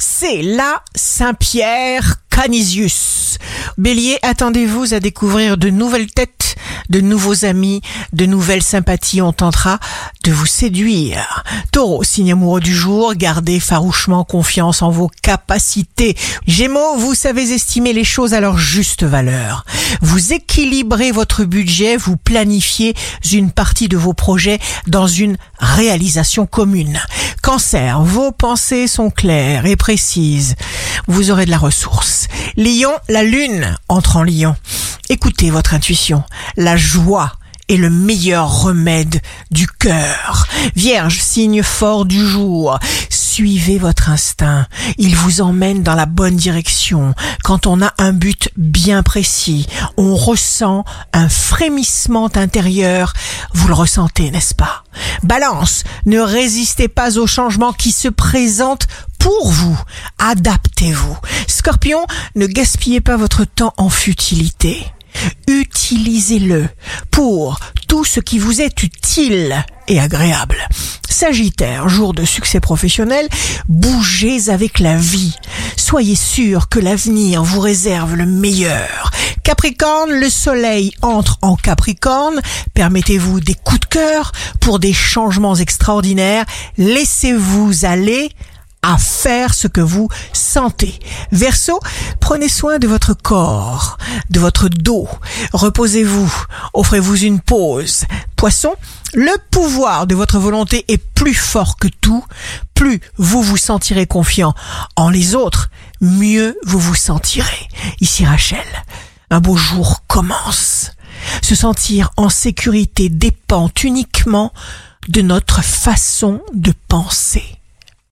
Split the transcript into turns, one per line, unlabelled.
c'est la Saint-Pierre Canisius. Bélier, attendez-vous à découvrir de nouvelles têtes, de nouveaux amis, de nouvelles sympathies. On tentera de vous séduire. Taureau, signe amoureux du jour, gardez farouchement confiance en vos capacités. Gémeaux, vous savez estimer les choses à leur juste valeur. Vous équilibrez votre budget, vous planifiez une partie de vos projets dans une réalisation commune. Cancer, vos pensées sont claires et précises. Vous aurez de la ressource. Lion, la lune entre en lion. Écoutez votre intuition. La joie est le meilleur remède du cœur. Vierge, signe fort du jour. Suivez votre instinct. Il vous emmène dans la bonne direction. Quand on a un but bien précis, on ressent un frémissement intérieur. Vous le ressentez, n'est-ce pas? Balance, ne résistez pas aux changements qui se présentent pour vous. Adaptez-vous. Scorpion, ne gaspillez pas votre temps en futilité. Utilisez-le pour tout ce qui vous est utile et agréable. Sagittaire, jour de succès professionnel, bougez avec la vie. Soyez sûr que l'avenir vous réserve le meilleur. Capricorne, le soleil entre en Capricorne. Permettez-vous des coups de cœur pour des changements extraordinaires. Laissez-vous aller à faire ce que vous sentez. Verseau, prenez soin de votre corps, de votre dos. Reposez-vous, offrez-vous une pause. Poisson, le pouvoir de votre volonté est plus fort que tout. Plus vous vous sentirez confiant en les autres, mieux vous vous sentirez. Ici Rachel, un beau jour commence. Se sentir en sécurité dépend uniquement de notre façon de penser.